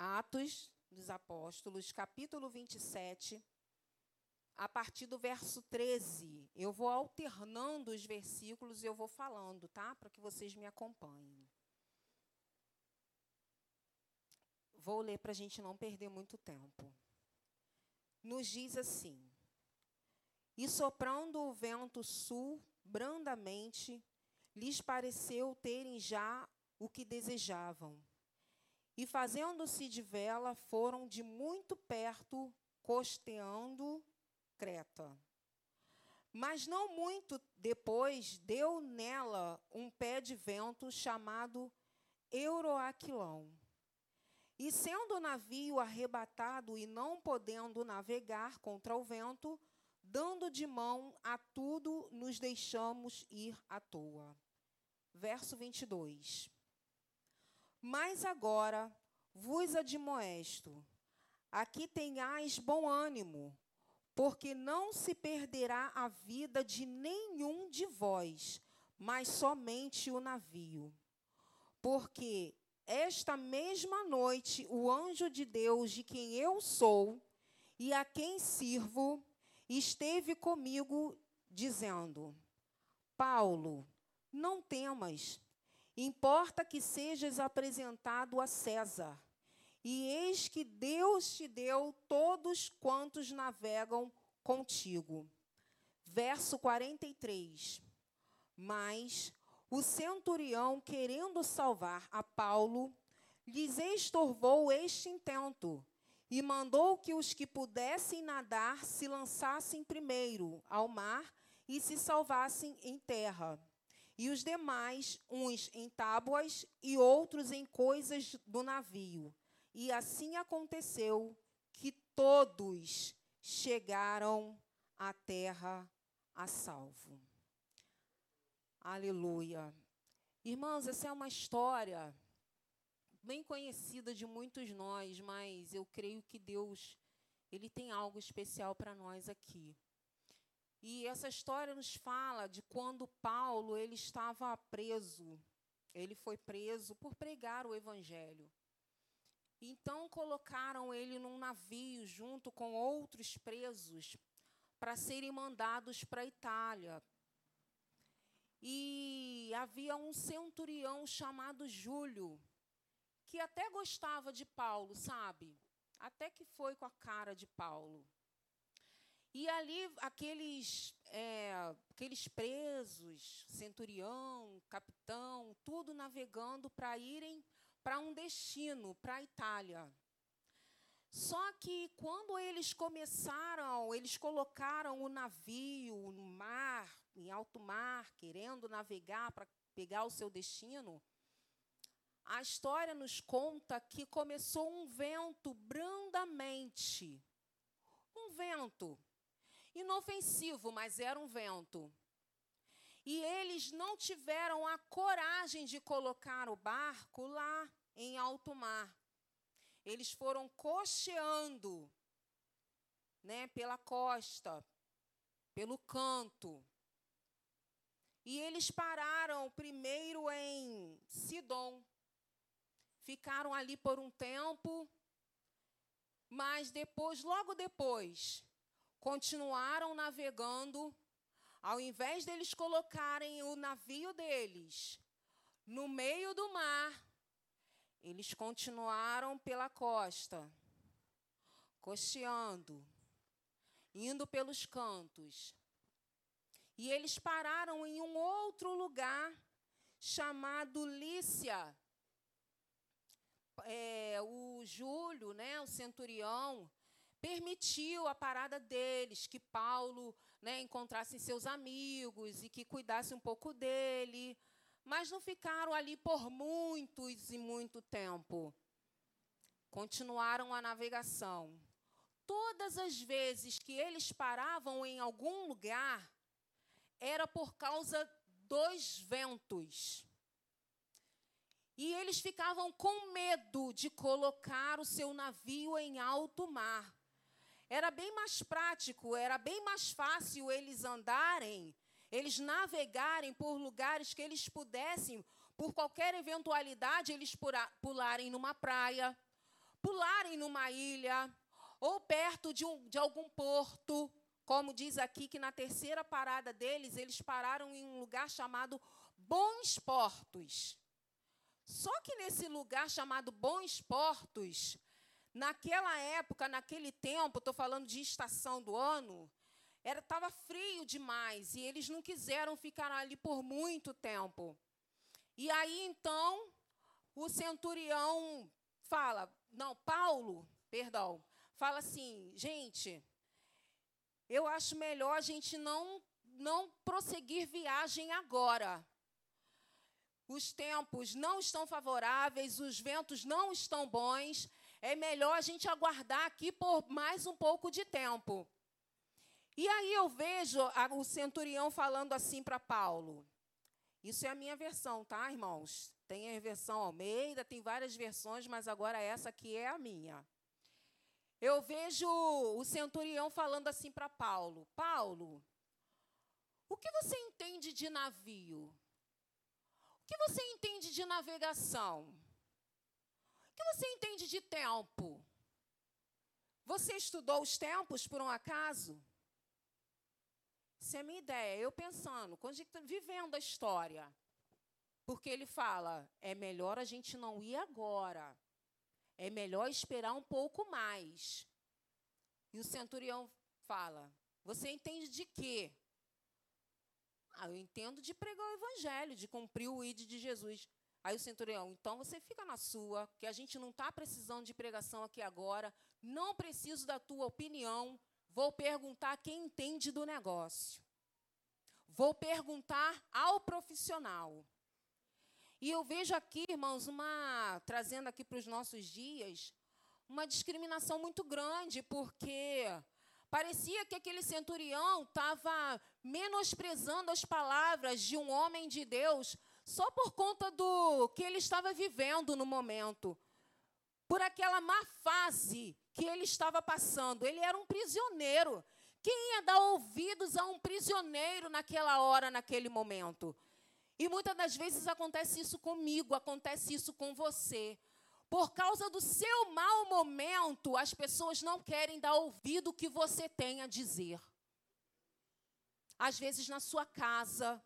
Atos dos Apóstolos, capítulo 27, a partir do verso 13. Eu vou alternando os versículos e eu vou falando, tá? Para que vocês me acompanhem. Vou ler para a gente não perder muito tempo. Nos diz assim: E soprando o vento sul brandamente, lhes pareceu terem já o que desejavam. E fazendo-se de vela, foram de muito perto, costeando Creta. Mas não muito depois, deu nela um pé de vento chamado Euroaquilão. E sendo o navio arrebatado e não podendo navegar contra o vento, dando de mão a tudo, nos deixamos ir à toa. Verso 22. Mas agora vos admoesto, aqui tenhais bom ânimo, porque não se perderá a vida de nenhum de vós, mas somente o navio. Porque esta mesma noite o anjo de Deus, de quem eu sou e a quem sirvo, esteve comigo, dizendo: Paulo, não temas, importa que sejas apresentado a César. E eis que Deus te deu todos quantos navegam contigo. Verso 43. Mas o centurião, querendo salvar a Paulo, lhes estorvou este intento e mandou que os que pudessem nadar se lançassem primeiro ao mar e se salvassem em terra. E os demais, uns em tábuas e outros em coisas do navio. E assim aconteceu que todos chegaram à terra a salvo. Aleluia. Irmãos, essa é uma história bem conhecida de muitos nós, mas eu creio que Deus ele tem algo especial para nós aqui. E essa história nos fala de quando Paulo ele estava preso. Ele foi preso por pregar o evangelho. Então colocaram ele num navio junto com outros presos para serem mandados para a Itália, e havia um centurião chamado Júlio, que até gostava de Paulo, sabe? Até que foi com a cara de Paulo. E ali, aqueles, é, aqueles presos, centurião, capitão, tudo navegando para irem para um destino, para a Itália. Só que quando eles começaram, eles colocaram o navio no mar, em alto mar, querendo navegar para pegar o seu destino, a história nos conta que começou um vento brandamente. Um vento inofensivo, mas era um vento. E eles não tiveram a coragem de colocar o barco lá em alto mar. Eles foram cocheando né, pela costa, pelo canto. E eles pararam primeiro em Sidom. Ficaram ali por um tempo, mas depois, logo depois, continuaram navegando. Ao invés deles colocarem o navio deles no meio do mar, eles continuaram pela costa, costeando, indo pelos cantos. E eles pararam em um outro lugar chamado Lícia. É, o Júlio, né, o centurião, permitiu a parada deles, que Paulo né, encontrasse seus amigos e que cuidasse um pouco dele, mas não ficaram ali por muitos e muito tempo. Continuaram a navegação. Todas as vezes que eles paravam em algum lugar, era por causa dos ventos. E eles ficavam com medo de colocar o seu navio em alto mar. Era bem mais prático, era bem mais fácil eles andarem, eles navegarem por lugares que eles pudessem, por qualquer eventualidade, eles pularem numa praia, pularem numa ilha ou perto de, um, de algum porto. Como diz aqui que na terceira parada deles, eles pararam em um lugar chamado Bons Portos. Só que nesse lugar chamado Bons Portos, naquela época, naquele tempo, estou falando de estação do ano, era estava frio demais e eles não quiseram ficar ali por muito tempo. E aí então o centurião fala, não, Paulo, perdão, fala assim, gente, eu acho melhor a gente não não prosseguir viagem agora. Os tempos não estão favoráveis, os ventos não estão bons. É melhor a gente aguardar aqui por mais um pouco de tempo. E aí eu vejo o centurião falando assim para Paulo. Isso é a minha versão, tá, irmãos? Tem a versão Almeida, tem várias versões, mas agora essa aqui é a minha. Eu vejo o centurião falando assim para Paulo: Paulo, o que você entende de navio? O que você entende de navegação? Que você entende de tempo? Você estudou os tempos por um acaso? Essa é a minha ideia. Eu pensando, vivendo a história. Porque ele fala: é melhor a gente não ir agora. É melhor esperar um pouco mais. E o centurião fala: Você entende de quê? Ah, eu entendo de pregar o evangelho, de cumprir o ID de Jesus. Aí o centurião, então você fica na sua, que a gente não está precisando de pregação aqui agora, não preciso da tua opinião, Vou perguntar quem entende do negócio. Vou perguntar ao profissional. E eu vejo aqui, irmãos, uma trazendo aqui para os nossos dias, uma discriminação muito grande, porque parecia que aquele centurião estava menosprezando as palavras de um homem de Deus só por conta do que ele estava vivendo no momento, por aquela má fase que ele estava passando. Ele era um prisioneiro. Quem ia dar ouvidos a um prisioneiro naquela hora, naquele momento? E muitas das vezes acontece isso comigo, acontece isso com você. Por causa do seu mau momento, as pessoas não querem dar ouvido o que você tem a dizer. Às vezes na sua casa,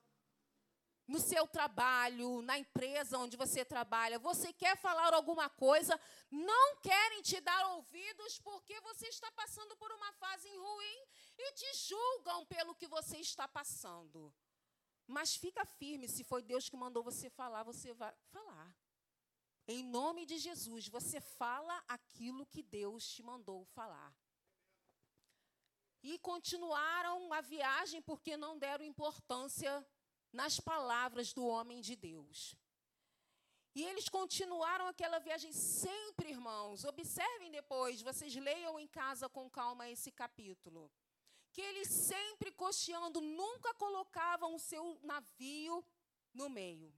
no seu trabalho, na empresa onde você trabalha, você quer falar alguma coisa, não querem te dar ouvidos porque você está passando por uma fase ruim e te julgam pelo que você está passando. Mas fica firme, se foi Deus que mandou você falar, você vai falar. Em nome de Jesus, você fala aquilo que Deus te mandou falar. E continuaram a viagem porque não deram importância nas palavras do homem de Deus. E eles continuaram aquela viagem sempre, irmãos. Observem depois, vocês leiam em casa com calma esse capítulo. Que eles sempre costeando, nunca colocavam o seu navio no meio.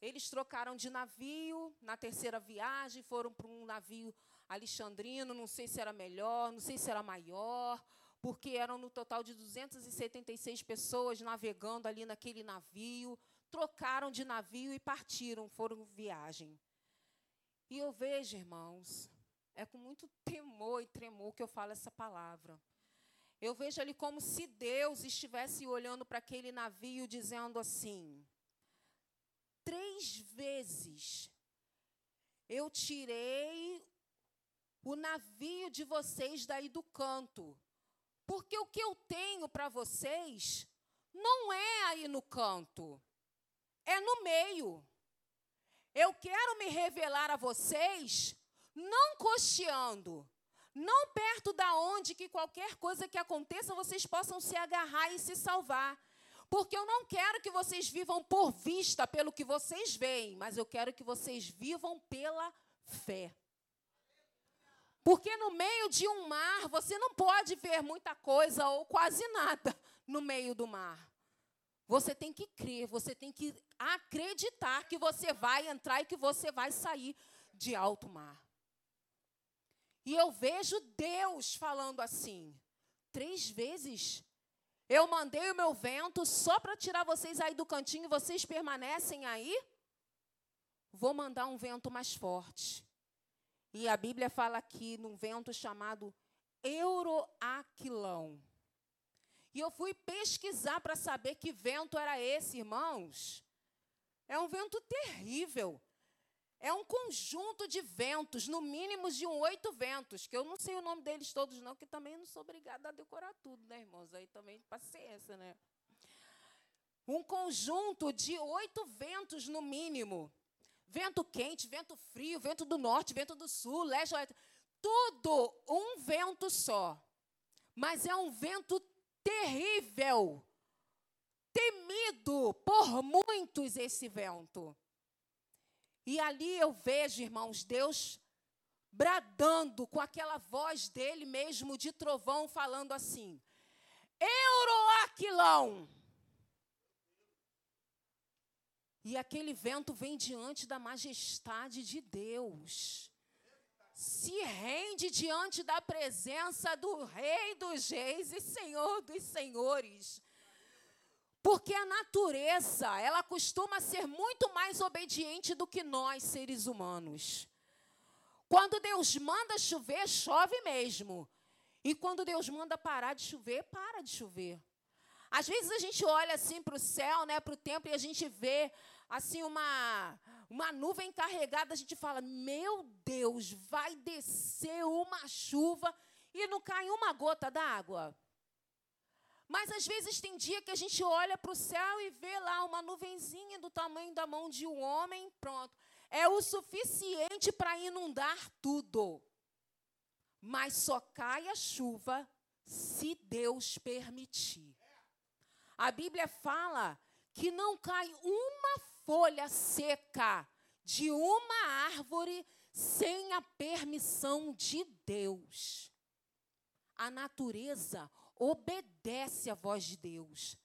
Eles trocaram de navio na terceira viagem, foram para um navio alexandrino, não sei se era melhor, não sei se era maior, porque eram no total de 276 pessoas navegando ali naquele navio, trocaram de navio e partiram, foram viagem. E eu vejo, irmãos, é com muito temor e tremor que eu falo essa palavra. Eu vejo ali como se Deus estivesse olhando para aquele navio dizendo assim: três vezes eu tirei o navio de vocês daí do canto, porque o que eu tenho para vocês não é aí no canto, é no meio. Eu quero me revelar a vocês não costeando, não perto da onde que qualquer coisa que aconteça vocês possam se agarrar e se salvar. Porque eu não quero que vocês vivam por vista pelo que vocês veem, mas eu quero que vocês vivam pela fé. Porque no meio de um mar, você não pode ver muita coisa ou quase nada no meio do mar. Você tem que crer, você tem que acreditar que você vai entrar e que você vai sair de alto mar. E eu vejo Deus falando assim: três vezes eu mandei o meu vento só para tirar vocês aí do cantinho e vocês permanecem aí? Vou mandar um vento mais forte. E a Bíblia fala aqui num vento chamado Euroaquilão. E eu fui pesquisar para saber que vento era esse, irmãos. É um vento terrível. É um conjunto de ventos, no mínimo de um oito ventos, que eu não sei o nome deles todos, não, que também não sou obrigada a decorar tudo, né, irmãos? Aí também paciência, né? Um conjunto de oito ventos, no mínimo. Vento quente, vento frio, vento do norte, vento do sul, leste, oeste. Tudo um vento só. Mas é um vento terrível, temido por muitos esse vento. E ali eu vejo, irmãos, Deus bradando com aquela voz dele mesmo de trovão, falando assim: Euroaquilão. E aquele vento vem diante da majestade de Deus. Se rende diante da presença do Rei dos Reis e Senhor dos Senhores. Porque a natureza, ela costuma ser muito mais obediente do que nós, seres humanos. Quando Deus manda chover, chove mesmo. E quando Deus manda parar de chover, para de chover. Às vezes a gente olha assim para o céu, né, para o tempo, e a gente vê assim uma, uma nuvem carregada, a gente fala: Meu Deus, vai descer uma chuva e não cai uma gota d'água. Mas às vezes tem dia que a gente olha para o céu e vê lá uma nuvenzinha do tamanho da mão de um homem, pronto. É o suficiente para inundar tudo. Mas só cai a chuva se Deus permitir. A Bíblia fala que não cai uma folha seca de uma árvore sem a permissão de Deus. A natureza obedece à voz de Deus.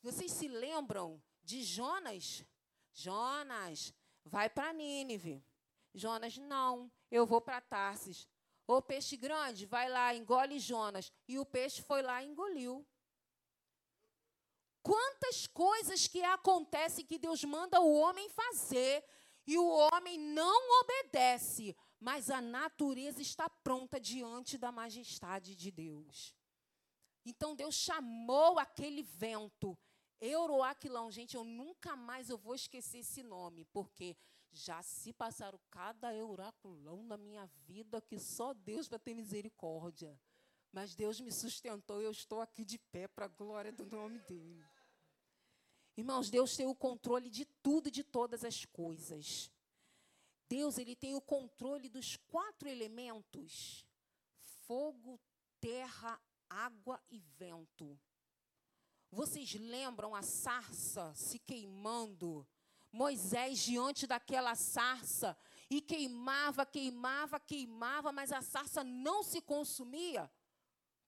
Vocês se lembram de Jonas? Jonas, vai para Nínive. Jonas, não, eu vou para Tarsis. O peixe grande, vai lá, engole Jonas. E o peixe foi lá e engoliu. Quantas coisas que acontecem que Deus manda o homem fazer e o homem não obedece, mas a natureza está pronta diante da majestade de Deus. Então Deus chamou aquele vento, Euroaquilão. Gente, eu nunca mais eu vou esquecer esse nome, porque já se passaram cada Euroaquilão na minha vida que só Deus vai ter misericórdia. Mas Deus me sustentou e eu estou aqui de pé para a glória do nome dele. Irmãos, Deus tem o controle de tudo e de todas as coisas. Deus, ele tem o controle dos quatro elementos: fogo, terra, água e vento. Vocês lembram a sarça se queimando? Moisés diante daquela sarça e queimava, queimava, queimava, mas a sarça não se consumia.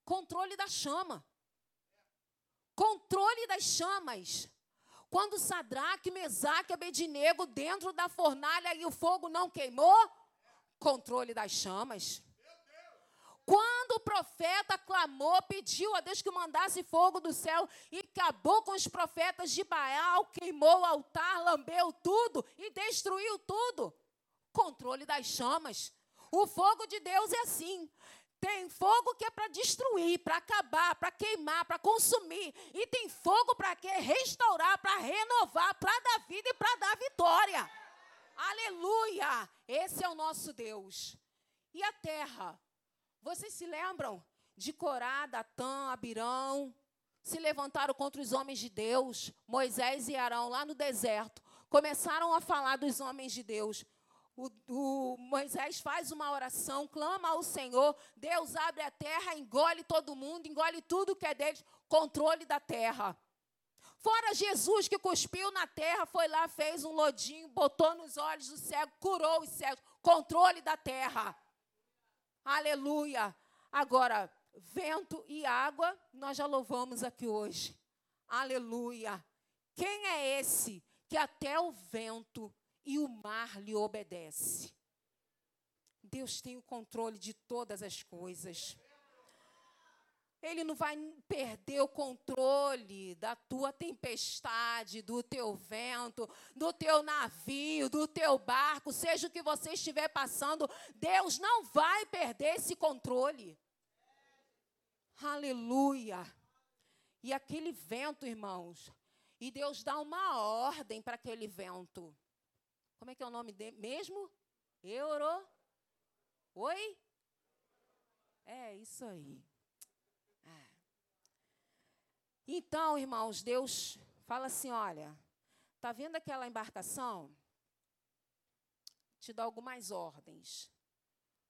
Controle da chama. Controle das chamas. Quando Sadraque, Mesaque e Abednego dentro da fornalha e o fogo não queimou, controle das chamas. Quando o profeta clamou, pediu a Deus que mandasse fogo do céu e acabou com os profetas de Baal, queimou o altar, lambeu tudo e destruiu tudo. Controle das chamas. O fogo de Deus é assim. Tem fogo que é para destruir, para acabar, para queimar, para consumir. E tem fogo para quê? Restaurar, para renovar, para dar vida e para dar vitória. Aleluia! Esse é o nosso Deus. E a terra? Vocês se lembram de Corá, Datã, Abirão? Se levantaram contra os homens de Deus, Moisés e Arão, lá no deserto. Começaram a falar dos homens de Deus. O, o, Moisés faz uma oração, clama ao Senhor, Deus abre a terra, engole todo mundo, engole tudo que é deles, controle da terra. Fora Jesus que cuspiu na terra, foi lá, fez um lodinho, botou nos olhos do cego, curou os cegos, controle da terra. Aleluia. Agora, vento e água, nós já louvamos aqui hoje. Aleluia. Quem é esse que até o vento e o mar lhe obedece? Deus tem o controle de todas as coisas. Ele não vai perder o controle da tua tempestade, do teu vento, do teu navio, do teu barco, seja o que você estiver passando, Deus não vai perder esse controle. Aleluia. E aquele vento, irmãos, e Deus dá uma ordem para aquele vento. Como é que é o nome dele mesmo? Euro. Oi? É isso aí. É. Então, irmãos, Deus fala assim: olha, tá vendo aquela embarcação? Te dá algumas ordens.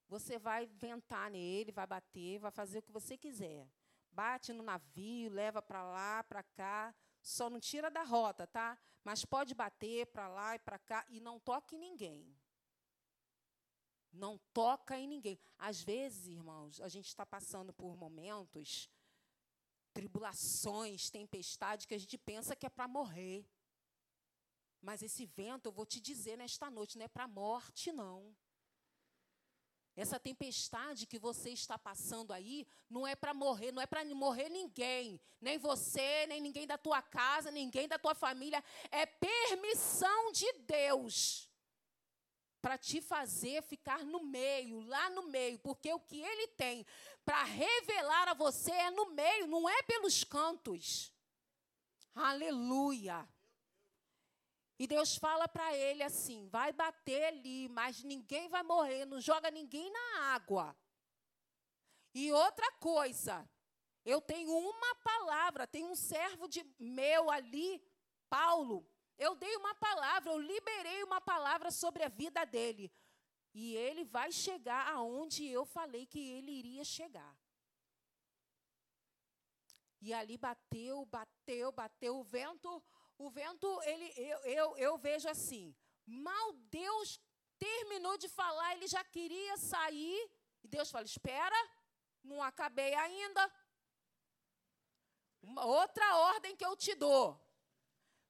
Você vai ventar nele, vai bater, vai fazer o que você quiser. Bate no navio, leva para lá, para cá. Só não tira da rota, tá? Mas pode bater para lá e para cá e não toque em ninguém. Não toca em ninguém. Às vezes, irmãos, a gente está passando por momentos, tribulações, tempestade, que a gente pensa que é para morrer. Mas esse vento, eu vou te dizer nesta noite, não é para morte, não. Essa tempestade que você está passando aí não é para morrer, não é para morrer ninguém, nem você, nem ninguém da tua casa, ninguém da tua família. É permissão de Deus para te fazer ficar no meio, lá no meio, porque o que Ele tem para revelar a você é no meio, não é pelos cantos. Aleluia. E Deus fala para ele assim: vai bater ali, mas ninguém vai morrer, não joga ninguém na água. E outra coisa, eu tenho uma palavra, tem um servo de meu ali, Paulo. Eu dei uma palavra, eu liberei uma palavra sobre a vida dele. E ele vai chegar aonde eu falei que ele iria chegar. E ali bateu, bateu, bateu o vento o vento, ele, eu, eu, eu vejo assim, mal Deus terminou de falar, ele já queria sair, e Deus fala: espera, não acabei ainda. Uma outra ordem que eu te dou.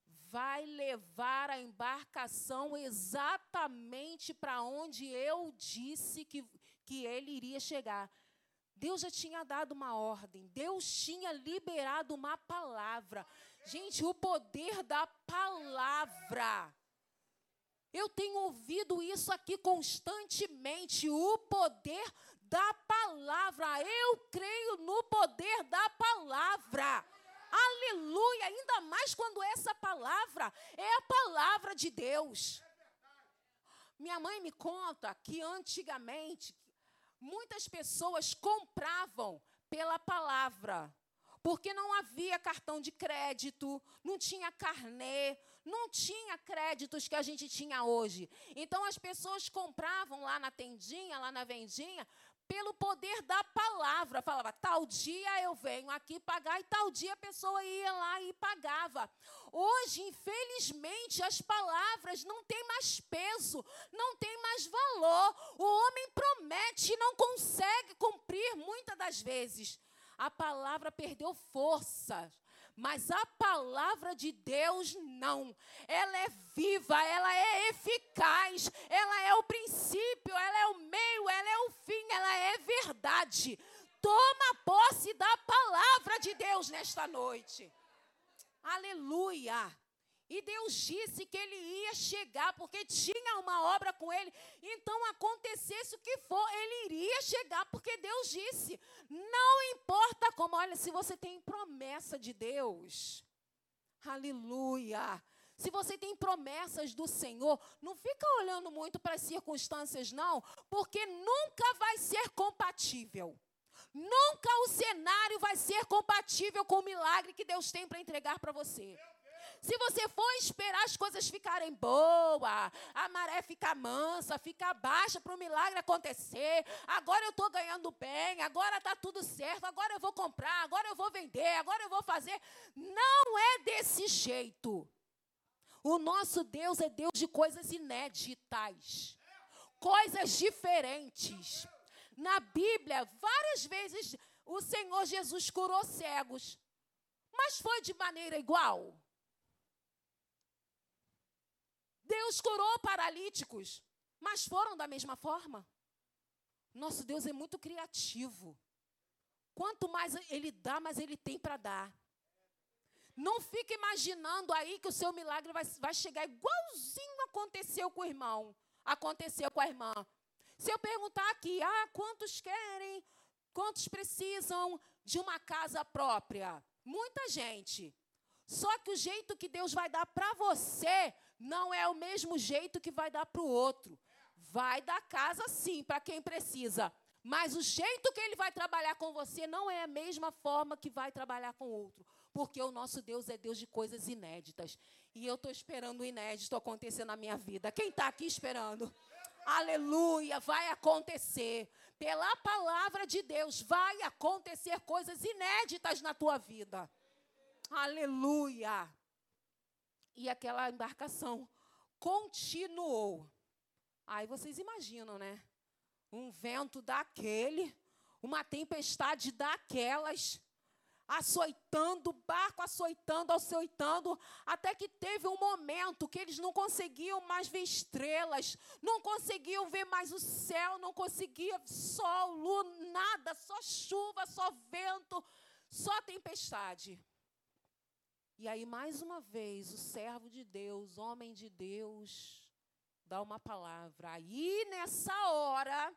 Vai levar a embarcação exatamente para onde eu disse que, que ele iria chegar. Deus já tinha dado uma ordem, Deus tinha liberado uma palavra. Gente, o poder da palavra. Eu tenho ouvido isso aqui constantemente, o poder da palavra. Eu creio no poder da palavra. Aleluia! Ainda mais quando essa palavra é a palavra de Deus. Minha mãe me conta que antigamente muitas pessoas compravam pela palavra porque não havia cartão de crédito, não tinha carnê, não tinha créditos que a gente tinha hoje. Então as pessoas compravam lá na tendinha, lá na vendinha, pelo poder da palavra. Falava, tal dia eu venho aqui pagar, e tal dia a pessoa ia lá e pagava. Hoje, infelizmente, as palavras não têm mais peso, não têm mais valor. O homem promete e não consegue cumprir muitas das vezes a palavra perdeu força. Mas a palavra de Deus não. Ela é viva, ela é eficaz, ela é o princípio, ela é o meio, ela é o fim, ela é verdade. Toma posse da palavra de Deus nesta noite. Aleluia. E Deus disse que ele ia chegar, porque tinha uma obra com ele. Então, acontecesse o que for, ele iria chegar, porque Deus disse. Não importa como, olha, se você tem promessa de Deus, aleluia. Se você tem promessas do Senhor, não fica olhando muito para as circunstâncias, não, porque nunca vai ser compatível. Nunca o cenário vai ser compatível com o milagre que Deus tem para entregar para você. Se você for esperar as coisas ficarem boas, a maré ficar mansa, ficar baixa para o milagre acontecer, agora eu estou ganhando bem, agora está tudo certo, agora eu vou comprar, agora eu vou vender, agora eu vou fazer. Não é desse jeito. O nosso Deus é Deus de coisas inéditas, coisas diferentes. Na Bíblia, várias vezes o Senhor Jesus curou cegos, mas foi de maneira igual? Deus curou paralíticos, mas foram da mesma forma. Nosso Deus é muito criativo. Quanto mais ele dá, mais ele tem para dar. Não fique imaginando aí que o seu milagre vai, vai chegar igualzinho aconteceu com o irmão, aconteceu com a irmã. Se eu perguntar aqui, ah, quantos querem, quantos precisam de uma casa própria? Muita gente. Só que o jeito que Deus vai dar para você não é o mesmo jeito que vai dar para o outro. Vai dar casa sim para quem precisa, mas o jeito que ele vai trabalhar com você não é a mesma forma que vai trabalhar com o outro. Porque o nosso Deus é Deus de coisas inéditas. E eu estou esperando o inédito acontecer na minha vida. Quem está aqui esperando? Aleluia, vai acontecer. Pela palavra de Deus, vai acontecer coisas inéditas na tua vida. Aleluia. E aquela embarcação continuou. Aí vocês imaginam, né? Um vento daquele, uma tempestade daquelas, açoitando, barco açoitando, açoitando, até que teve um momento que eles não conseguiam mais ver estrelas, não conseguiam ver mais o céu, não conseguia sol, lua, nada, só chuva, só vento, só tempestade. E aí, mais uma vez, o servo de Deus, homem de Deus, dá uma palavra. Aí, nessa hora,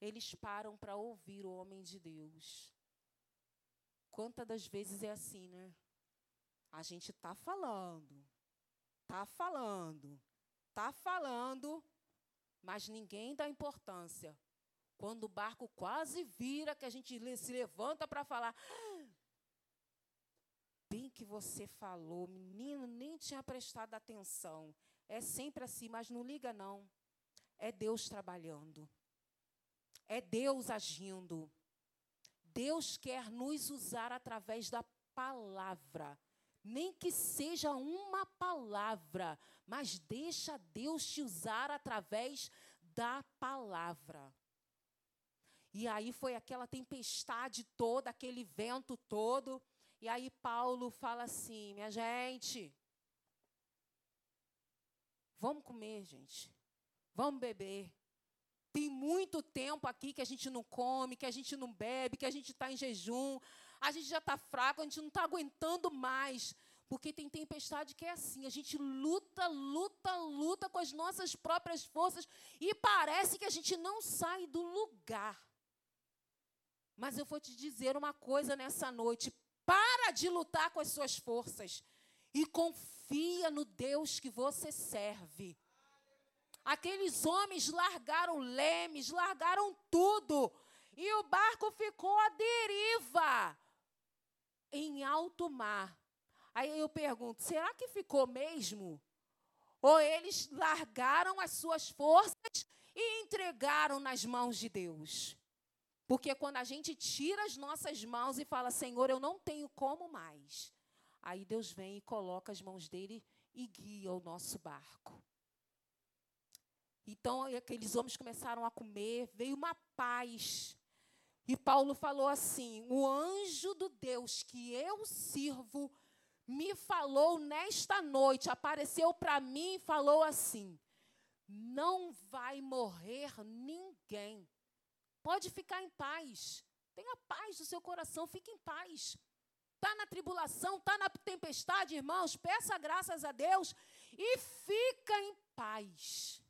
eles param para ouvir o homem de Deus. Quantas das vezes é assim, né? A gente está falando, está falando, está falando, mas ninguém dá importância. Quando o barco quase vira, que a gente se levanta para falar, bem que você falou, menino, nem tinha prestado atenção. É sempre assim, mas não liga não. É Deus trabalhando. É Deus agindo. Deus quer nos usar através da palavra. Nem que seja uma palavra, mas deixa Deus te usar através da palavra. E aí foi aquela tempestade toda, aquele vento todo. E aí Paulo fala assim: minha gente, vamos comer, gente. Vamos beber. Tem muito tempo aqui que a gente não come, que a gente não bebe, que a gente está em jejum. A gente já está fraco, a gente não está aguentando mais. Porque tem tempestade que é assim, a gente luta, luta, luta com as nossas próprias forças e parece que a gente não sai do lugar. Mas eu vou te dizer uma coisa nessa noite: para de lutar com as suas forças e confia no Deus que você serve. Aqueles homens largaram lemes, largaram tudo, e o barco ficou à deriva em alto mar. Aí eu pergunto: será que ficou mesmo? Ou eles largaram as suas forças e entregaram nas mãos de Deus? Porque quando a gente tira as nossas mãos e fala, Senhor, eu não tenho como mais, aí Deus vem e coloca as mãos dele e guia o nosso barco. Então, aqueles homens começaram a comer, veio uma paz. E Paulo falou assim: O anjo do Deus que eu sirvo me falou nesta noite, apareceu para mim e falou assim: Não vai morrer ninguém. Pode ficar em paz. Tenha paz no seu coração, fique em paz. Está na tribulação, está na tempestade, irmãos, peça graças a Deus e fica em paz.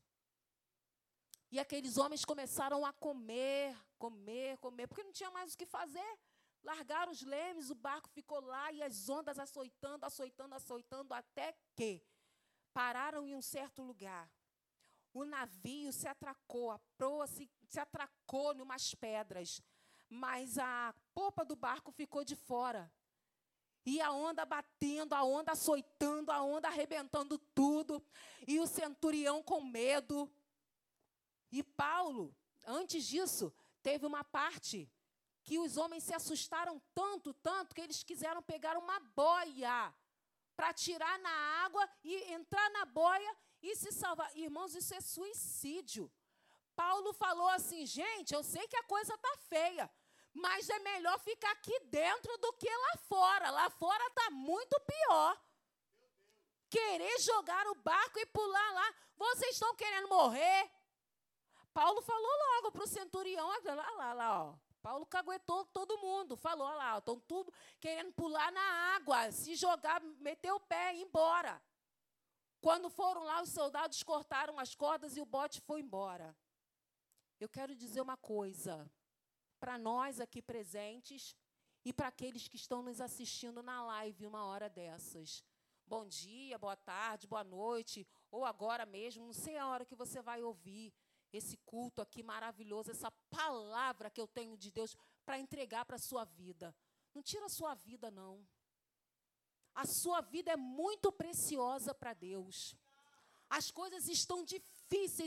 E aqueles homens começaram a comer, comer, comer, porque não tinha mais o que fazer. Largaram os lemes, o barco ficou lá e as ondas açoitando, açoitando, açoitando, até que pararam em um certo lugar. O navio se atracou, a proa se se atracou em umas pedras, mas a popa do barco ficou de fora. E a onda batendo, a onda açoitando, a onda arrebentando tudo. E o centurião com medo. E Paulo, antes disso, teve uma parte que os homens se assustaram tanto, tanto, que eles quiseram pegar uma boia para tirar na água e entrar na boia e se salvar. Irmãos, isso é suicídio. Paulo falou assim: gente, eu sei que a coisa está feia, mas é melhor ficar aqui dentro do que lá fora. Lá fora está muito pior. Querer jogar o barco e pular lá, vocês estão querendo morrer? Paulo falou logo para o centurião: lá, lá, lá, ó, Paulo caguetou todo mundo, falou lá, estão tudo querendo pular na água, se jogar, meter o pé e ir embora. Quando foram lá, os soldados cortaram as cordas e o bote foi embora. Eu quero dizer uma coisa para nós aqui presentes e para aqueles que estão nos assistindo na live uma hora dessas. Bom dia, boa tarde, boa noite, ou agora mesmo, não sei a hora que você vai ouvir esse culto aqui maravilhoso, essa palavra que eu tenho de Deus para entregar para a sua vida. Não tira a sua vida, não. A sua vida é muito preciosa para Deus. As coisas estão difíceis,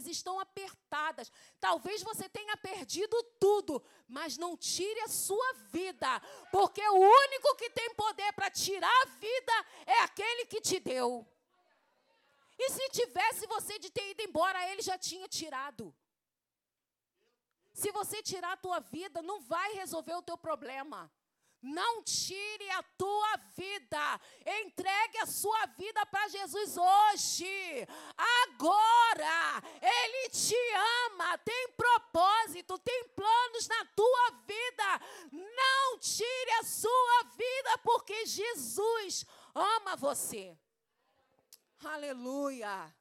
estão apertadas. Talvez você tenha perdido tudo, mas não tire a sua vida, porque o único que tem poder para tirar a vida é aquele que te deu. E se tivesse você de ter ido embora, ele já tinha tirado. Se você tirar a tua vida, não vai resolver o teu problema. Não tire a tua vida. Entregue a sua vida para Jesus hoje. Agora. Ele te ama, tem propósito, tem planos na tua vida. Não tire a sua vida porque Jesus ama você. Aleluia.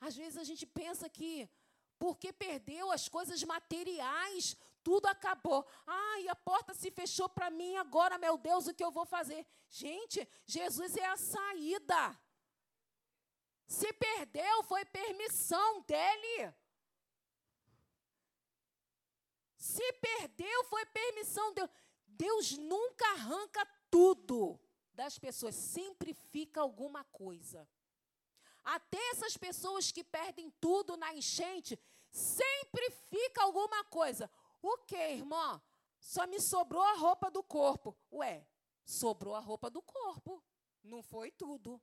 Às vezes a gente pensa que porque perdeu as coisas materiais, tudo acabou. Ai, a porta se fechou para mim agora, meu Deus, o que eu vou fazer? Gente, Jesus é a saída. Se perdeu, foi permissão dele. Se perdeu, foi permissão dele. Deus nunca arranca tudo das pessoas, sempre fica alguma coisa. Até essas pessoas que perdem tudo na enchente, sempre fica alguma coisa. O que, irmã? Só me sobrou a roupa do corpo. Ué, sobrou a roupa do corpo. Não foi tudo.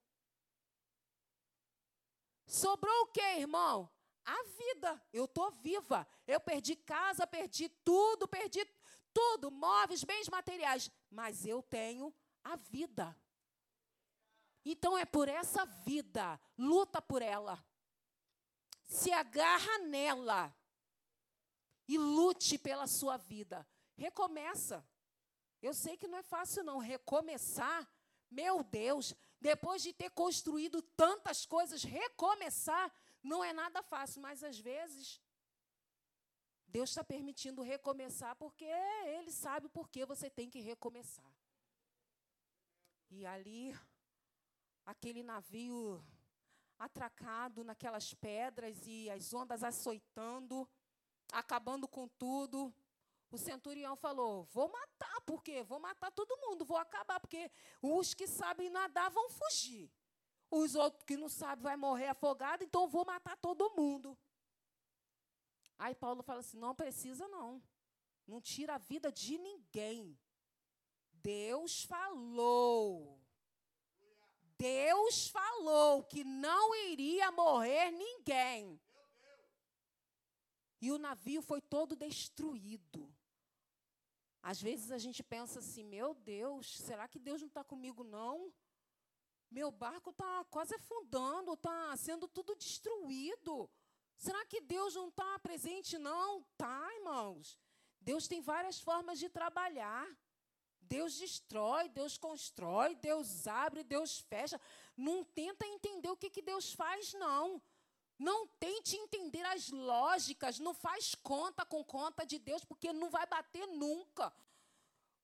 Sobrou o que, irmão? A vida. Eu estou viva. Eu perdi casa, perdi tudo, perdi tudo, móveis, bens materiais. Mas eu tenho a vida. Então é por essa vida, luta por ela. Se agarra nela e lute pela sua vida. Recomeça. Eu sei que não é fácil não recomeçar. Meu Deus, depois de ter construído tantas coisas, recomeçar não é nada fácil, mas às vezes Deus está permitindo recomeçar porque Ele sabe por que você tem que recomeçar. E ali, aquele navio atracado naquelas pedras e as ondas açoitando, acabando com tudo. O centurião falou: Vou matar, por quê? Vou matar todo mundo, vou acabar, porque os que sabem nadar vão fugir. Os outros que não sabem vai morrer afogado, então vou matar todo mundo. Aí Paulo fala assim: Não precisa, não. Não tira a vida de ninguém. Deus falou. Deus falou que não iria morrer ninguém. E o navio foi todo destruído. Às vezes a gente pensa assim: meu Deus, será que Deus não está comigo, não? Meu barco está quase afundando, está sendo tudo destruído. Será que Deus não está presente, não? Tá, irmãos. Deus tem várias formas de trabalhar. Deus destrói, Deus constrói, Deus abre, Deus fecha. Não tenta entender o que, que Deus faz, não. Não tente entender as lógicas, não faz conta com conta de Deus, porque não vai bater nunca.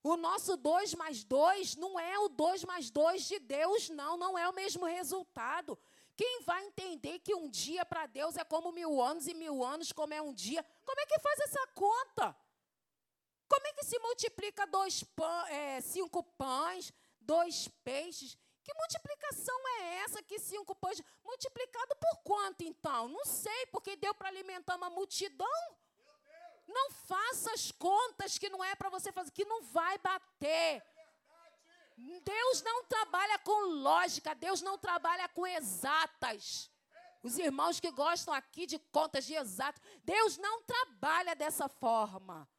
O nosso 2 mais 2 não é o 2 mais 2 de Deus, não, não é o mesmo resultado. Quem vai entender que um dia para Deus é como mil anos e mil anos como é um dia? Como é que faz essa conta? Como é que se multiplica dois pã, é, cinco pães, dois peixes? Que multiplicação é essa que cinco pães? Multiplicado por quanto, então? Não sei, porque deu para alimentar uma multidão. Não faça as contas que não é para você fazer, que não vai bater. Deus não trabalha com lógica, Deus não trabalha com exatas. Os irmãos que gostam aqui de contas de exato, Deus não trabalha dessa forma.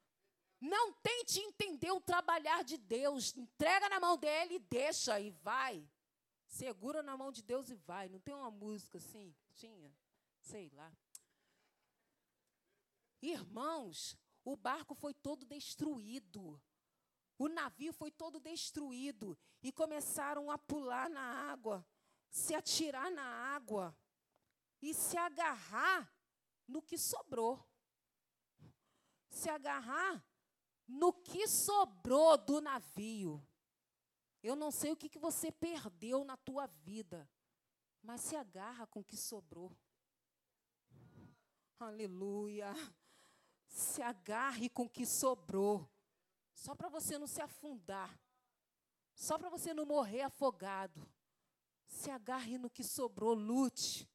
Não tente entender o trabalhar de Deus. Entrega na mão dele e deixa e vai. Segura na mão de Deus e vai. Não tem uma música assim? Tinha? Sei lá. Irmãos, o barco foi todo destruído. O navio foi todo destruído e começaram a pular na água, se atirar na água e se agarrar no que sobrou. Se agarrar no que sobrou do navio. Eu não sei o que, que você perdeu na tua vida, mas se agarra com o que sobrou. Aleluia. Se agarre com o que sobrou. Só para você não se afundar. Só para você não morrer afogado. Se agarre no que sobrou, lute.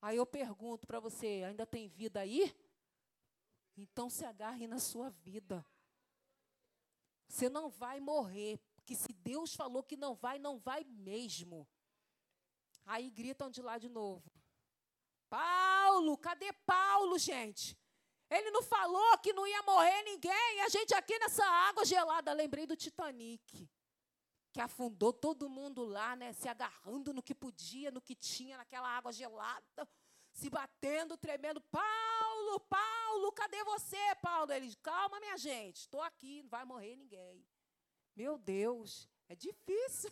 Aí eu pergunto para você: ainda tem vida aí? Então se agarre na sua vida. Você não vai morrer, porque se Deus falou que não vai, não vai mesmo. Aí gritam de lá de novo. Paulo, cadê Paulo, gente? Ele não falou que não ia morrer ninguém. E a gente aqui nessa água gelada, lembrei do Titanic. Que afundou todo mundo lá, né? Se agarrando no que podia, no que tinha, naquela água gelada. Se batendo, tremendo. Paulo, Paulo, cadê você, Paulo? Ele, calma, minha gente, estou aqui, não vai morrer ninguém. Meu Deus, é difícil.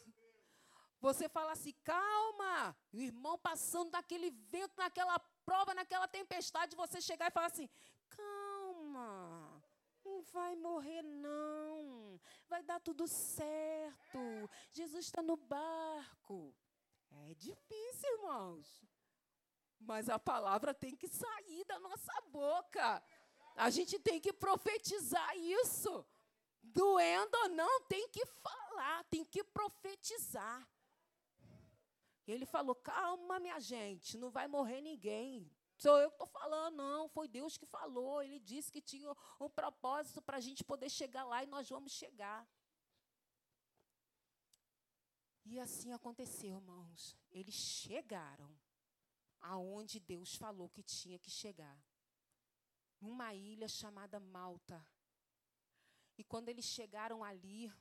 Você fala assim, calma, o irmão passando naquele vento, naquela prova, naquela tempestade, você chegar e falar assim: calma, não vai morrer, não, vai dar tudo certo, Jesus está no barco. É difícil, irmãos, mas a palavra tem que sair da nossa boca, a gente tem que profetizar isso. Doendo ou não, tem que falar, tem que profetizar. Ele falou: calma, minha gente, não vai morrer ninguém. Sou eu que estou falando, não. Foi Deus que falou. Ele disse que tinha um propósito para a gente poder chegar lá e nós vamos chegar. E assim aconteceu, irmãos. Eles chegaram aonde Deus falou que tinha que chegar. Numa ilha chamada Malta. E quando eles chegaram ali,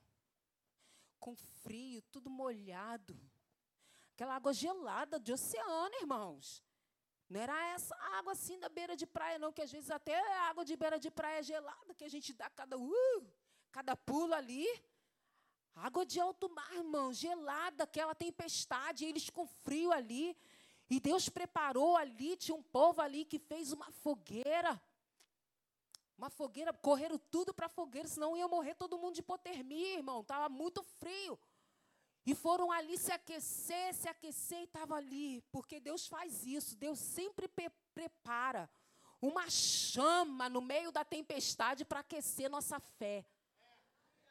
com frio, tudo molhado, Aquela água gelada de oceano, irmãos. Não era essa água assim da beira de praia, não, que às vezes até a água de beira de praia é gelada, que a gente dá cada, uh, cada pulo ali. Água de alto mar, irmão, gelada, aquela tempestade, eles com frio ali. E Deus preparou ali, tinha um povo ali que fez uma fogueira. Uma fogueira, correram tudo para a fogueira, senão ia morrer todo mundo de hipotermia, irmão. Estava muito frio. E foram ali se aquecer, se aquecer e estava ali. Porque Deus faz isso. Deus sempre prepara uma chama no meio da tempestade para aquecer nossa fé.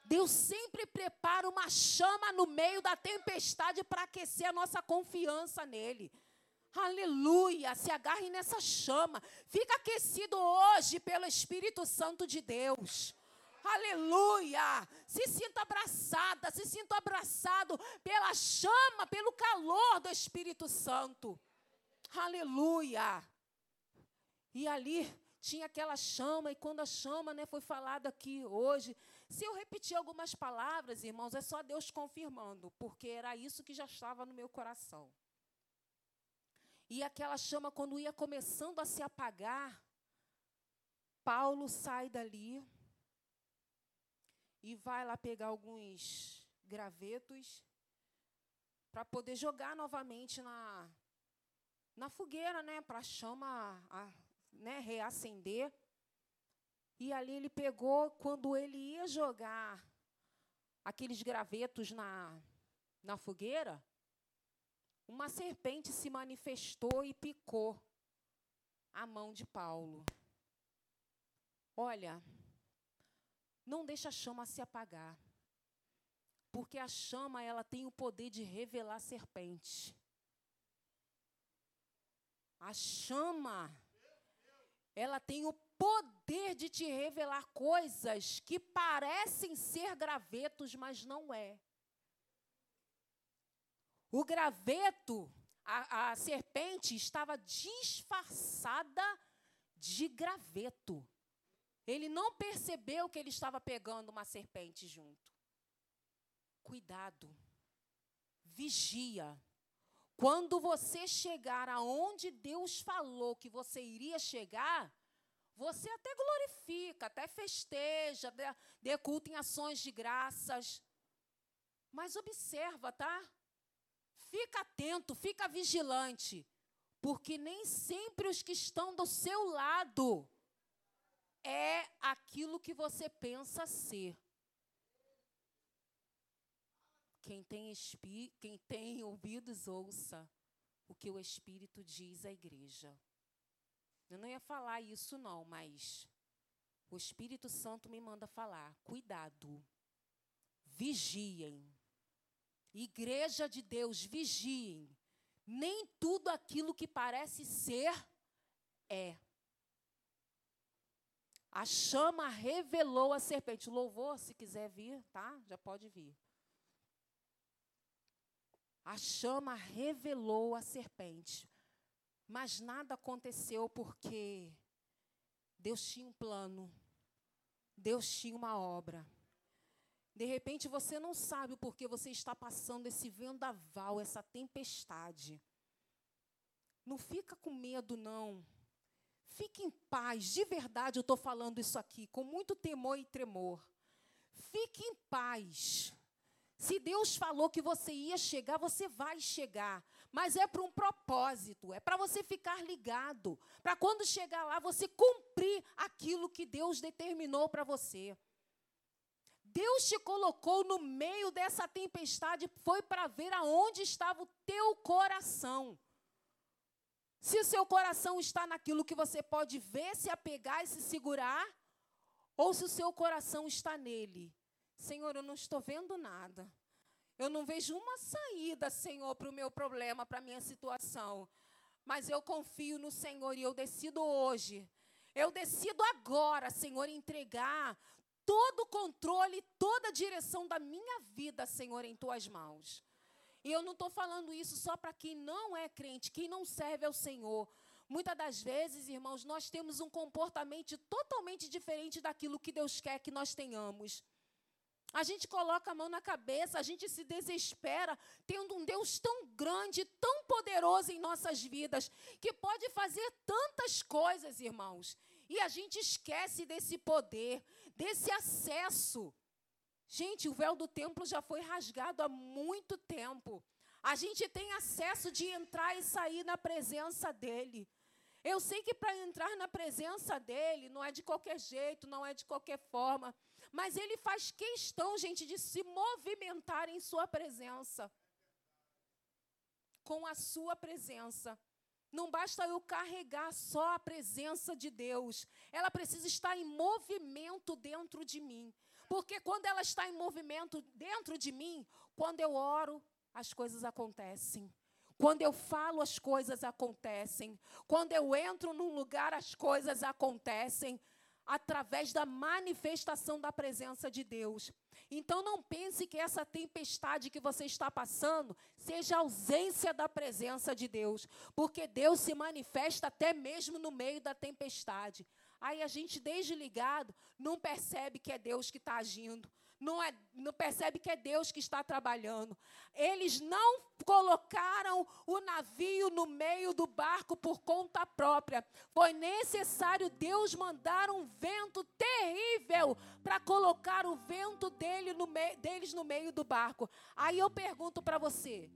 Deus sempre prepara uma chama no meio da tempestade para aquecer a nossa confiança nele. Aleluia! Se agarre nessa chama. Fica aquecido hoje pelo Espírito Santo de Deus. Aleluia! Se sinta abraçada, se sinta abraçado pela chama, pelo calor do Espírito Santo. Aleluia! E ali tinha aquela chama, e quando a chama né, foi falada aqui hoje, se eu repetir algumas palavras, irmãos, é só Deus confirmando, porque era isso que já estava no meu coração. E aquela chama, quando ia começando a se apagar, Paulo sai dali e vai lá pegar alguns gravetos para poder jogar novamente na, na fogueira, né, para a chama né, reacender. E ali ele pegou, quando ele ia jogar aqueles gravetos na, na fogueira, uma serpente se manifestou e picou a mão de Paulo. Olha, não deixa a chama se apagar. Porque a chama, ela tem o poder de revelar a serpente. A chama, ela tem o poder de te revelar coisas que parecem ser gravetos, mas não é. O graveto, a, a serpente, estava disfarçada de graveto. Ele não percebeu que ele estava pegando uma serpente junto. Cuidado. Vigia. Quando você chegar aonde Deus falou que você iria chegar, Você até glorifica, até festeja, dê culto em ações de graças. Mas observa, tá? Fica atento, fica vigilante, porque nem sempre os que estão do seu lado é aquilo que você pensa ser. Quem tem, quem tem ouvidos, ouça o que o Espírito diz à igreja. Eu não ia falar isso, não, mas o Espírito Santo me manda falar. Cuidado. Vigiem. Igreja de Deus, vigiem. Nem tudo aquilo que parece ser é. A chama revelou a serpente. Louvor, se quiser vir, tá? Já pode vir. A chama revelou a serpente. Mas nada aconteceu porque Deus tinha um plano. Deus tinha uma obra. De repente você não sabe o porquê você está passando esse vendaval, essa tempestade. Não fica com medo, não. Fique em paz, de verdade eu estou falando isso aqui, com muito temor e tremor. Fique em paz. Se Deus falou que você ia chegar, você vai chegar. Mas é para um propósito, é para você ficar ligado. Para quando chegar lá, você cumprir aquilo que Deus determinou para você. Deus te colocou no meio dessa tempestade, foi para ver aonde estava o teu coração. Se o seu coração está naquilo que você pode ver, se apegar e se segurar, ou se o seu coração está nele. Senhor, eu não estou vendo nada. Eu não vejo uma saída, Senhor, para o meu problema, para a minha situação. Mas eu confio no Senhor e eu decido hoje. Eu decido agora, Senhor, entregar todo o controle, toda a direção da minha vida, Senhor, em tuas mãos. E eu não estou falando isso só para quem não é crente, quem não serve ao Senhor. Muitas das vezes, irmãos, nós temos um comportamento totalmente diferente daquilo que Deus quer que nós tenhamos. A gente coloca a mão na cabeça, a gente se desespera, tendo um Deus tão grande, tão poderoso em nossas vidas, que pode fazer tantas coisas, irmãos. E a gente esquece desse poder, desse acesso. Gente, o véu do templo já foi rasgado há muito tempo. A gente tem acesso de entrar e sair na presença dele. Eu sei que para entrar na presença dele não é de qualquer jeito, não é de qualquer forma, mas ele faz questão, gente, de se movimentar em sua presença. Com a sua presença. Não basta eu carregar só a presença de Deus. Ela precisa estar em movimento dentro de mim. Porque quando ela está em movimento dentro de mim, quando eu oro, as coisas acontecem. Quando eu falo, as coisas acontecem. Quando eu entro num lugar, as coisas acontecem através da manifestação da presença de Deus. Então não pense que essa tempestade que você está passando seja ausência da presença de Deus, porque Deus se manifesta até mesmo no meio da tempestade. Aí a gente, desde ligado, não percebe que é Deus que está agindo não, é, não percebe que é Deus que está trabalhando. Eles não colocaram o navio no meio do barco por conta própria. Foi necessário Deus mandar um vento terrível para colocar o vento dele no deles no meio do barco. Aí eu pergunto para você: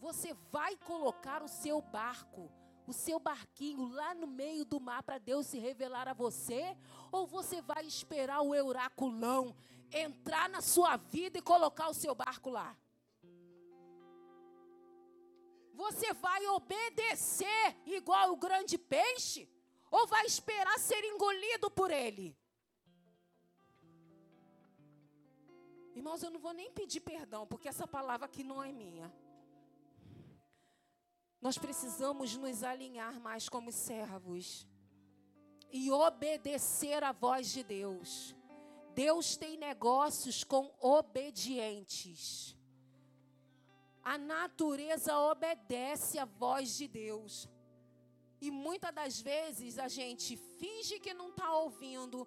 você vai colocar o seu barco? o seu barquinho lá no meio do mar para Deus se revelar a você? Ou você vai esperar o euraculão entrar na sua vida e colocar o seu barco lá. Você vai obedecer igual o grande peixe? Ou vai esperar ser engolido por ele? Irmãos, eu não vou nem pedir perdão, porque essa palavra aqui não é minha. Nós precisamos nos alinhar mais como servos e obedecer à voz de Deus. Deus tem negócios com obedientes. A natureza obedece à voz de Deus. E muitas das vezes a gente finge que não está ouvindo,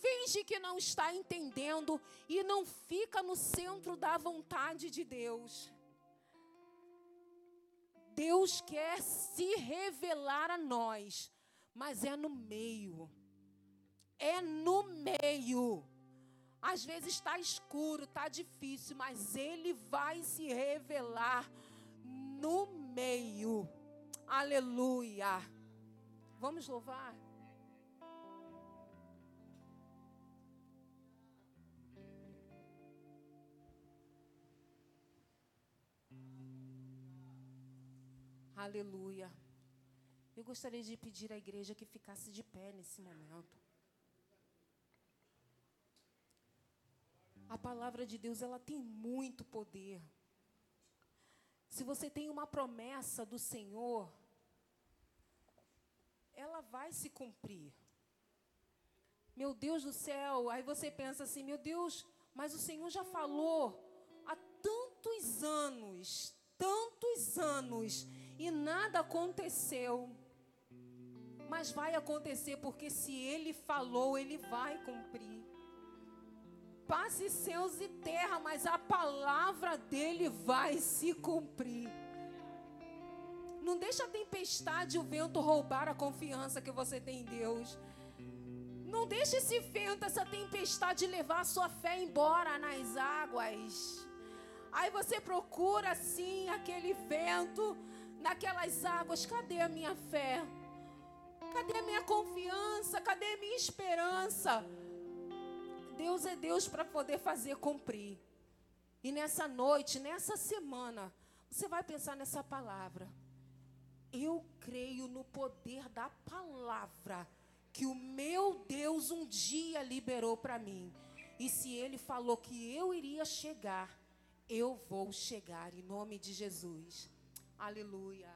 finge que não está entendendo e não fica no centro da vontade de Deus. Deus quer se revelar a nós, mas é no meio. É no meio. Às vezes está escuro, está difícil, mas Ele vai se revelar no meio. Aleluia. Vamos louvar? Aleluia. Eu gostaria de pedir à igreja que ficasse de pé nesse momento. A palavra de Deus, ela tem muito poder. Se você tem uma promessa do Senhor, ela vai se cumprir. Meu Deus do céu, aí você pensa assim, meu Deus, mas o Senhor já falou há tantos anos, tantos anos, e nada aconteceu. Mas vai acontecer, porque se Ele falou, Ele vai cumprir passe céus e terra, mas a palavra dele vai se cumprir. Não deixa a tempestade e o vento roubar a confiança que você tem em Deus. Não deixe esse vento, essa tempestade levar a sua fé embora nas águas. Aí você procura assim aquele vento naquelas águas. Cadê a minha fé? Cadê a minha confiança? Cadê a minha esperança? Deus é Deus para poder fazer cumprir. E nessa noite, nessa semana, você vai pensar nessa palavra. Eu creio no poder da palavra que o meu Deus um dia liberou para mim. E se ele falou que eu iria chegar, eu vou chegar em nome de Jesus. Aleluia.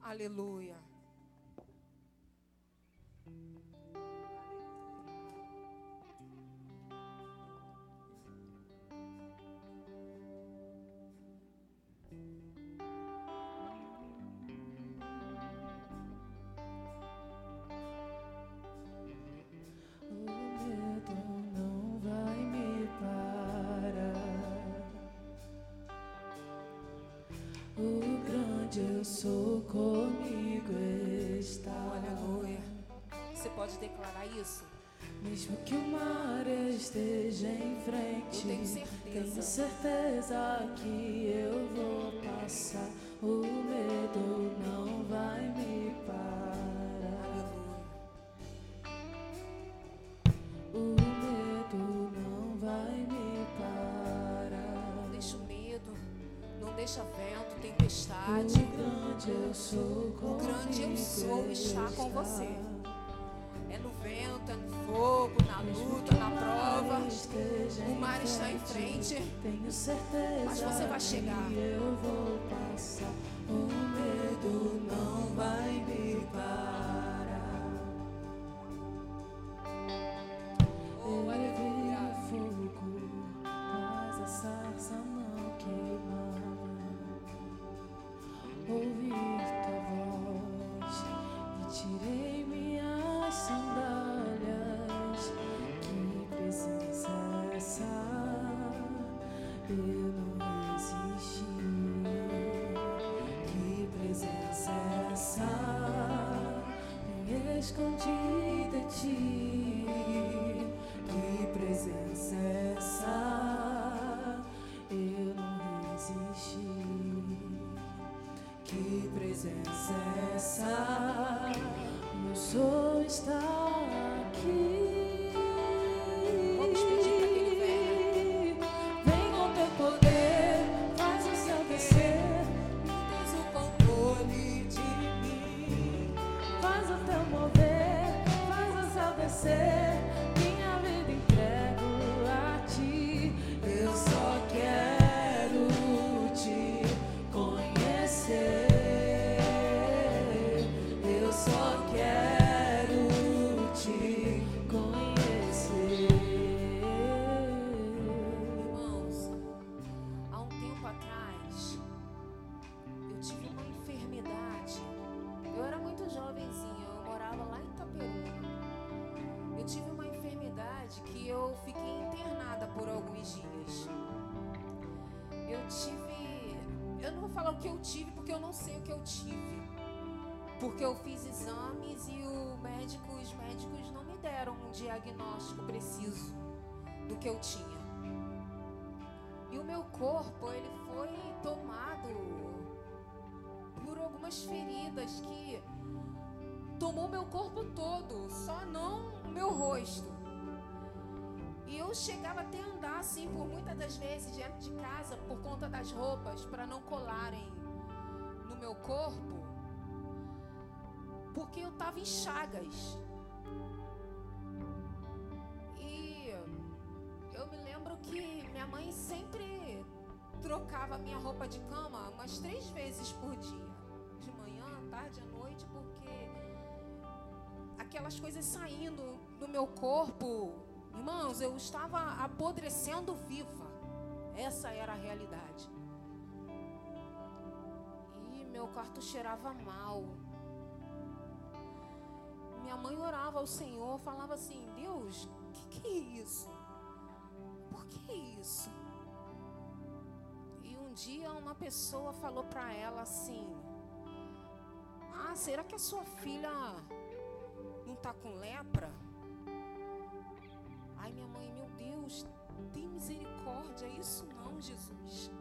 Aleluia. Pode declarar isso? Mesmo que o mar esteja em frente, eu tenho certeza, tenho certeza que eu vou passar. O medo não vai me parar. O medo não vai me parar. Não deixa o medo, não deixa vento, tempestade. O grande eu sou, O grande eu sou está com você. Luta, na prova. O mar está em frente. Tenho certeza Mas você vai chegar. eu vou passar. O medo não vai me parar. Diagnóstico preciso do que eu tinha. E o meu corpo, ele foi tomado por algumas feridas que tomou meu corpo todo, só não o meu rosto. E eu chegava até a andar assim por muitas das vezes diante de casa por conta das roupas para não colarem no meu corpo. Porque eu estava em chagas. Lembro que minha mãe sempre trocava minha roupa de cama umas três vezes por dia. De manhã, tarde, à noite, porque aquelas coisas saindo do meu corpo Irmãos, eu estava apodrecendo viva. Essa era a realidade. E meu quarto cheirava mal. Minha mãe orava ao Senhor, falava assim: Deus, o que, que é isso? Por que isso? E um dia uma pessoa falou para ela assim: Ah, será que a sua filha não está com lepra? Ai, minha mãe, meu Deus, tem misericórdia, isso não, Jesus.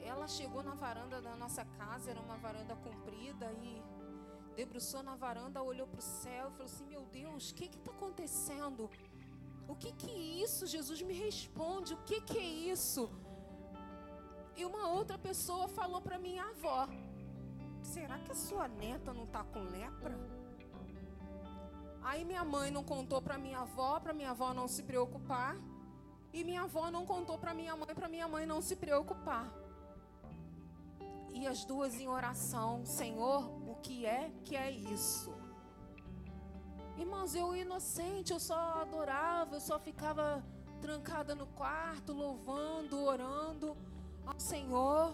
Ela chegou na varanda da nossa casa, era uma varanda comprida, e debruçou na varanda, olhou para o céu e falou assim: Meu Deus, o que está acontecendo? O que, que é isso? Jesus me responde: O que, que é isso? E uma outra pessoa falou para minha avó: Será que a sua neta não está com lepra? Aí minha mãe não contou para minha avó, para minha avó não se preocupar. E minha avó não contou para minha mãe, para minha mãe não se preocupar. E as duas em oração, Senhor, o que é que é isso? Irmãos, eu inocente, eu só adorava, eu só ficava trancada no quarto, louvando, orando ao Senhor.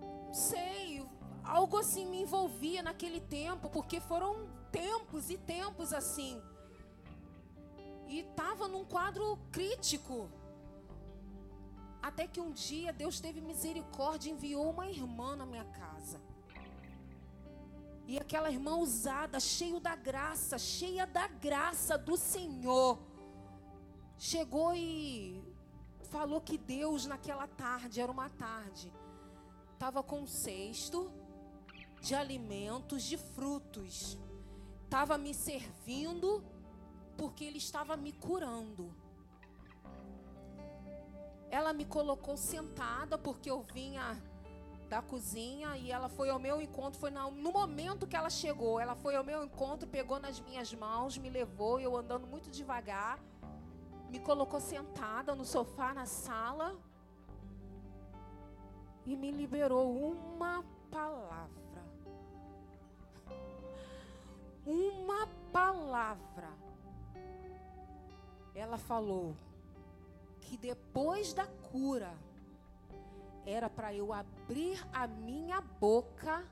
Não sei, algo assim me envolvia naquele tempo, porque foram tempos e tempos assim. E estava num quadro crítico. Até que um dia Deus teve misericórdia e enviou uma irmã na minha casa. E aquela irmã usada, cheia da graça, cheia da graça do Senhor, chegou e falou que Deus naquela tarde, era uma tarde, estava com um cesto de alimentos, de frutos estava me servindo porque ele estava me curando. Ela me colocou sentada porque eu vinha da cozinha e ela foi ao meu encontro. Foi no momento que ela chegou, ela foi ao meu encontro, pegou nas minhas mãos, me levou, eu andando muito devagar, me colocou sentada no sofá na sala e me liberou uma palavra. uma palavra. Ela falou que depois da cura era para eu abrir a minha boca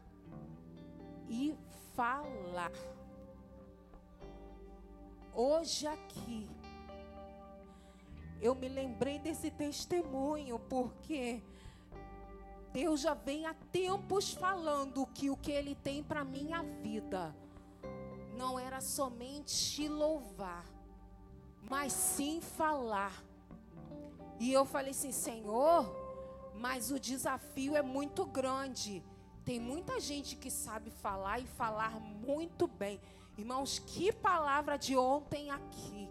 e falar. Hoje aqui eu me lembrei desse testemunho porque Deus já vem há tempos falando que o que ele tem para minha vida não era somente louvar, mas sim falar. E eu falei assim, Senhor, mas o desafio é muito grande. Tem muita gente que sabe falar e falar muito bem. Irmãos, que palavra de ontem aqui.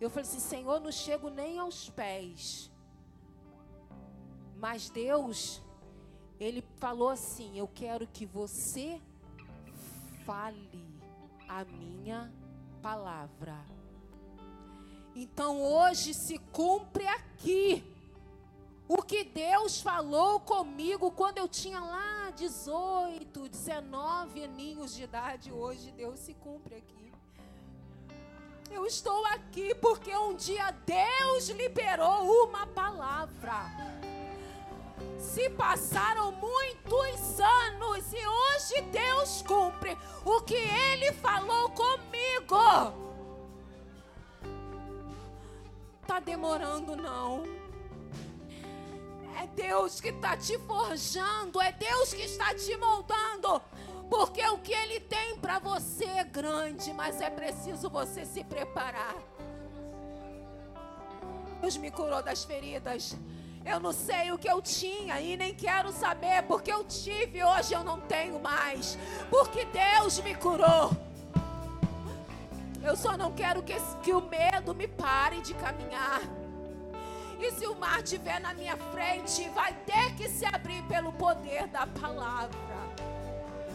Eu falei assim, Senhor, não chego nem aos pés. Mas Deus, Ele falou assim: Eu quero que você fale a minha palavra. Então hoje se cumpre aqui o que Deus falou comigo quando eu tinha lá 18, 19 aninhos de idade. Hoje Deus se cumpre aqui. Eu estou aqui porque um dia Deus liberou uma palavra. Se passaram muitos anos e hoje Deus cumpre o que Ele falou comigo. Tá demorando não. É Deus que está te forjando, é Deus que está te moldando. Porque o que Ele tem para você é grande, mas é preciso você se preparar. Deus me curou das feridas. Eu não sei o que eu tinha e nem quero saber, porque eu tive, hoje eu não tenho mais. Porque Deus me curou. Eu só não quero que, que o medo me pare de caminhar. E se o mar estiver na minha frente, vai ter que se abrir pelo poder da palavra.